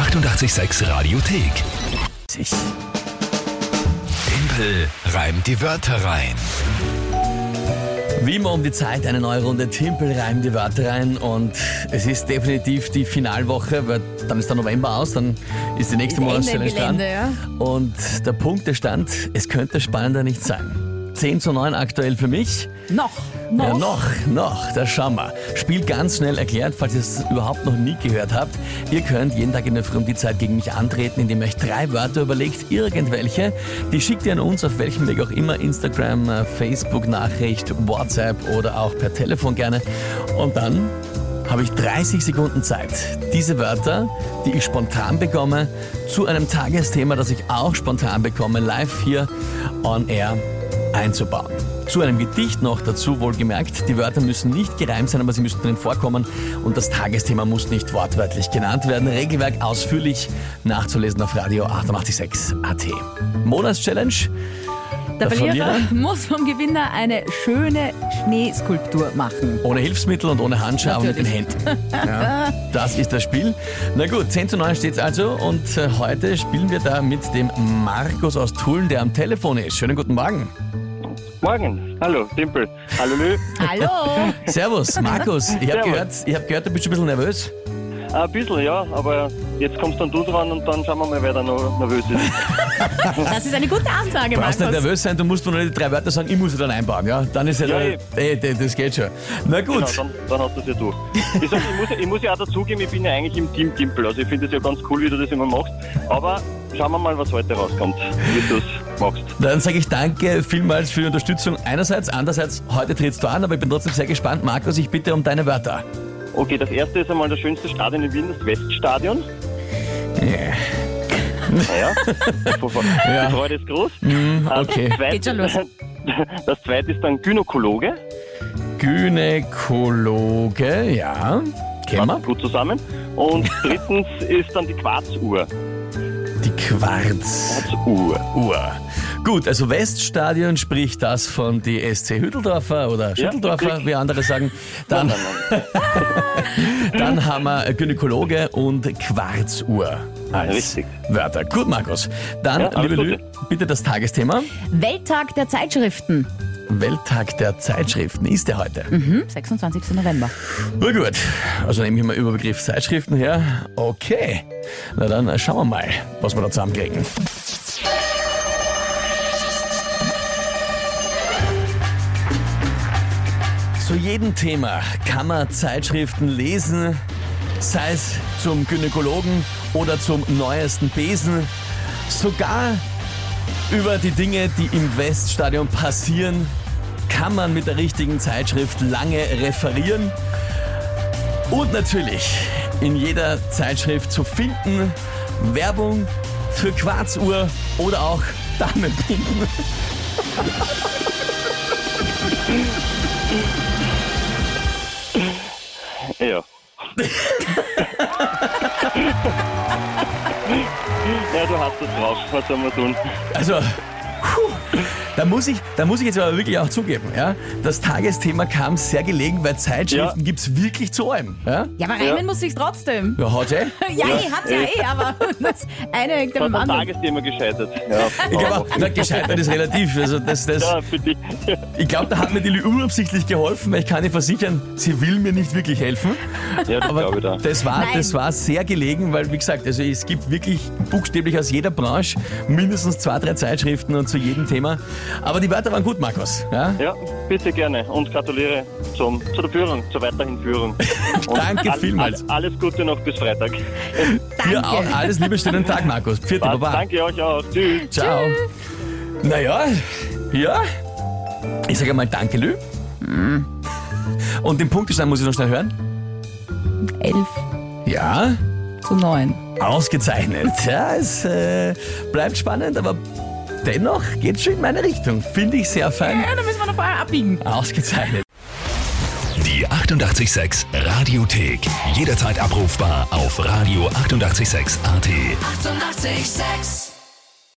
886 Radiothek. Tempel reimt die Wörter rein. Wie immer um die Zeit, eine neue Runde Timpel reimt die Wörter rein und es ist definitiv die Finalwoche, weil dann ist der November aus, dann ist die nächste Monatschallenge dran. Ja. Und der Punktestand, es könnte spannender nicht sein. 10 zu 9 aktuell für mich. Noch. Noch. Ja, noch, noch, das schauen wir. Spiel ganz schnell erklärt, falls ihr es überhaupt noch nie gehört habt. Ihr könnt jeden Tag in der Früh um die Zeit gegen mich antreten, indem ihr euch drei Wörter überlegt, irgendwelche. Die schickt ihr an uns, auf welchem Weg auch immer, Instagram, äh, Facebook-Nachricht, WhatsApp oder auch per Telefon gerne. Und dann habe ich 30 Sekunden Zeit, diese Wörter, die ich spontan bekomme, zu einem Tagesthema, das ich auch spontan bekomme, live hier on air einzubauen. Zu einem Gedicht noch dazu, wohlgemerkt. Die Wörter müssen nicht gereimt sein, aber sie müssen drin vorkommen und das Tagesthema muss nicht wortwörtlich genannt werden. Regelwerk ausführlich nachzulesen auf Radio 886 AT. Monatschallenge. Der Der Verlierer Verlierer? muss vom Gewinner eine schöne Schneeskulptur machen. Ohne Hilfsmittel und ohne Handschuhe, aber mit den. Händen. Ja, das ist das Spiel. Na gut, 10 zu 9 steht es also und äh, heute spielen wir da mit dem Markus aus Tulln, der am Telefon ist. Schönen guten Morgen. Morgen. Hallo, Dimpel. Hallo, Lü. Hallo! Servus, Markus. Ich habe Servus. gehört, ich hab gehört, du bist schon ein bisschen nervös. Ein bisschen, ja, aber jetzt kommst dann du dran und dann schauen wir mal, wer da noch nervös ist. Das ist eine gute Ansage, Du brauchst nicht Markus. nervös sein, du musst nur die drei Wörter sagen, ich muss sie dann einbauen, ja? Dann ist ja, Ja, der, ey, der- das geht schon. Na gut. Genau, dann, dann hast du es ja du. Ich, sag, ich, muss, ich muss ja auch dazugeben, ich bin ja eigentlich im Team Dimpel. Also ich finde es ja ganz cool, wie du das immer machst. Aber schauen wir mal, was heute rauskommt, wie machst. Dann sage ich danke vielmals für die Unterstützung einerseits, andererseits, heute trittst du an, aber ich bin trotzdem sehr gespannt. Markus, ich bitte um deine Wörter. Okay, das erste ist einmal das schönste Stadion in Wien, das Weststadion. Yeah. Naja, Ja. die Freude ist groß. Mm, okay. Das zweite, Geht schon los. Das zweite ist dann Gynäkologe. Gynäkologe, ja. Kennen wir. Gut zusammen. Und drittens ist dann die Quarzuhr. Die Quarzuhr. Quarzuhr. Gut, also Weststadion, sprich das von die SC Hütteldorfer oder Schütteldorfer, wie andere sagen. Dann, Nein, nein, nein. dann haben wir Gynäkologe und Quarzuhr als Richtig. Wörter. Gut, Markus. Dann, Ja, alles liebe Lü, bitte das Tagesthema. Welttag der Zeitschriften. Welttag der Zeitschriften ist der heute. Mhm, 26. November. Na gut, also nehme ich mal Überbegriff Zeitschriften her. Okay, na dann schauen wir mal, was wir da zusammenkriegen. Zu jedem Thema kann man Zeitschriften lesen, sei es zum Gynäkologen oder zum neuesten Besen, sogar über die Dinge, die im Weststadion passieren, kann man mit der richtigen Zeitschrift lange referieren. Und natürlich in jeder Zeitschrift zu finden Werbung für Quarzuhr oder auch Damenbinden. Ja. ja, du hast es drauf. Was soll man tun? Also, da muss ich, da muss ich jetzt aber wirklich auch zugeben, ja, das Tagesthema kam sehr gelegen, weil Zeitschriften Ja. gibt's wirklich zu allem. Ja, Ja, aber reimen Ja. muss ich trotzdem. ja hat eh. Ja, ich hat's ja eh. aber das eine hängt Das am hat am anderen. Tagesthema gescheitert. Ja, Ich glaube, na, gescheitert ist relativ. Also das, das, ja für dich. ich glaube, da hat mir die Lü unabsichtlich geholfen, weil ich kann dir versichern, sie will mir nicht wirklich helfen. Ja, das Aber glaube ich da. das war, Nein. das war sehr gelegen, weil, wie gesagt, also es gibt wirklich buchstäblich aus jeder Branche mindestens zwei, drei Zeitschriften und zu jedem Thema. Aber die Wörter waren gut, Markus. Ja? Ja, bitte gerne und gratuliere zum, zu der Führung, zur weiterhin Führung. Danke all- vielmals. all- alles Gute noch bis Freitag. Dir auch alles Liebe, schönen Tag, Markus. Vierte Passt. Baba. Danke euch auch. Tschüss. Ciao. Naja, ja. Ich sage mal Danke, Lü. Und den Punktestand muss ich noch schnell hören. 11 Ja, zu 9. ausgezeichnet. Ja, es äh, bleibt spannend, aber dennoch geht schon in meine Richtung. Finde ich sehr fein. Ja, da müssen wir noch vorher abbiegen. Ausgezeichnet. Die 886 Radiothek. Jederzeit abrufbar auf radio886.at. 886! 886